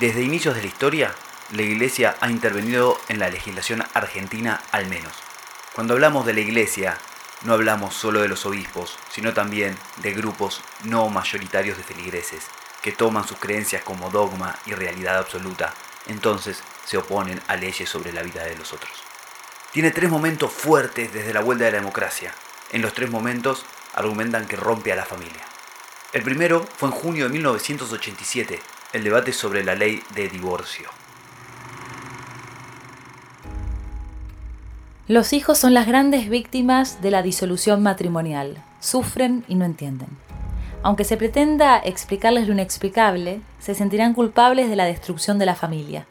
Desde inicios de la historia, la Iglesia ha intervenido en la legislación argentina al menos. Cuando hablamos de la Iglesia, no hablamos solo de los obispos, sino también de grupos no mayoritarios de feligreses, que toman sus creencias como dogma y realidad absoluta, entonces se oponen a leyes sobre la vida de los otros. Tiene tres momentos fuertes desde la vuelta de la democracia. En los tres momentos argumentan que rompe a la familia. El primero fue en junio de 1987, el debate sobre la ley de divorcio. Los hijos son las grandes víctimas de la disolución matrimonial. Sufren y no entienden. Aunque se pretenda explicarles lo inexplicable, se sentirán culpables de la destrucción de la familia.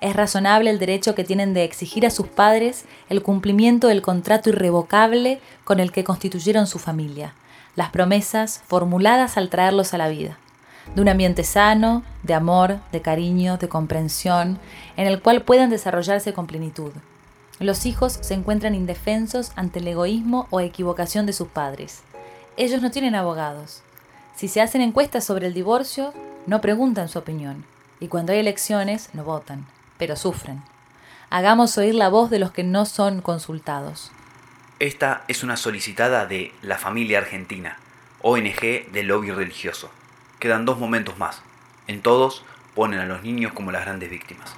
Es razonable el derecho que tienen de exigir a sus padres el cumplimiento del contrato irrevocable con el que constituyeron su familia, las promesas formuladas al traerlos a la vida de un ambiente sano, de amor, de cariño, de comprensión, en el cual puedan desarrollarse con plenitud. Los hijos se encuentran indefensos ante el egoísmo o equivocación de sus padres. Ellos no tienen abogados. Si se hacen encuestas sobre el divorcio, no preguntan su opinión. Y cuando hay elecciones, no votan, pero sufren. Hagamos oír la voz de los que no son consultados. Esta es una solicitada de La Familia Argentina, ONG de lobby religioso quedan dos momentos más. En todos ponen a los niños como las grandes víctimas.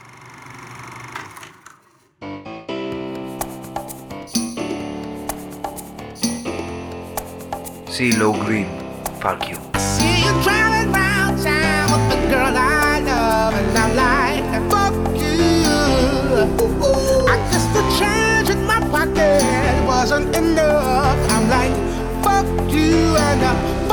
See low green, fuck you. See you driving round town with the girl I love, and I'm like, fuck you. I guess the change in my pocket wasn't enough. I'm like, fuck you, and uh,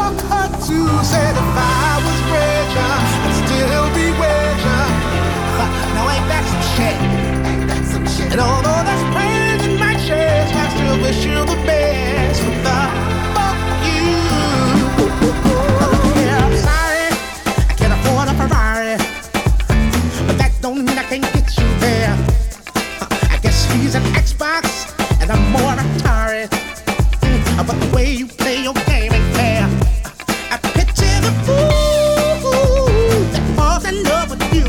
He's an Xbox and I'm more Atari. Mm, but the way you play your game ain't fair. I picture the fool that falls in love with you.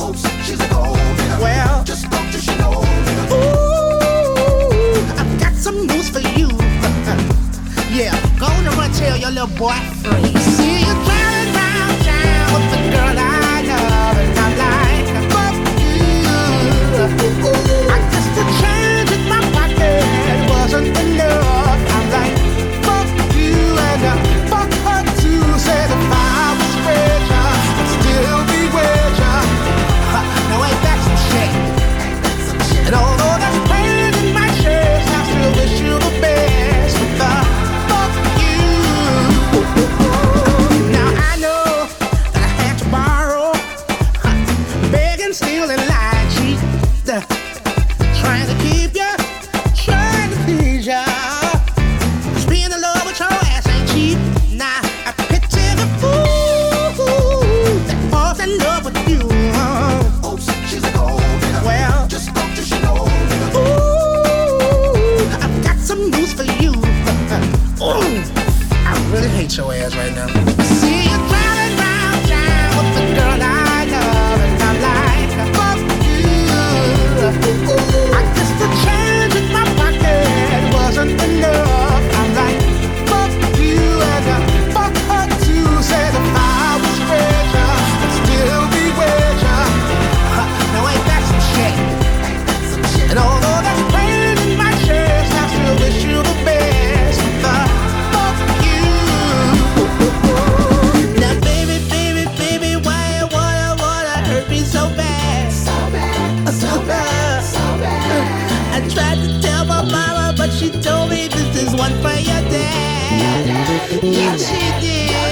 Oh, she's a gold. Well, just spoke to she know. Ooh, I've got some news for you. Yeah, go on and tell your little boy free. See you me this is one for your dad. Yeah, she did.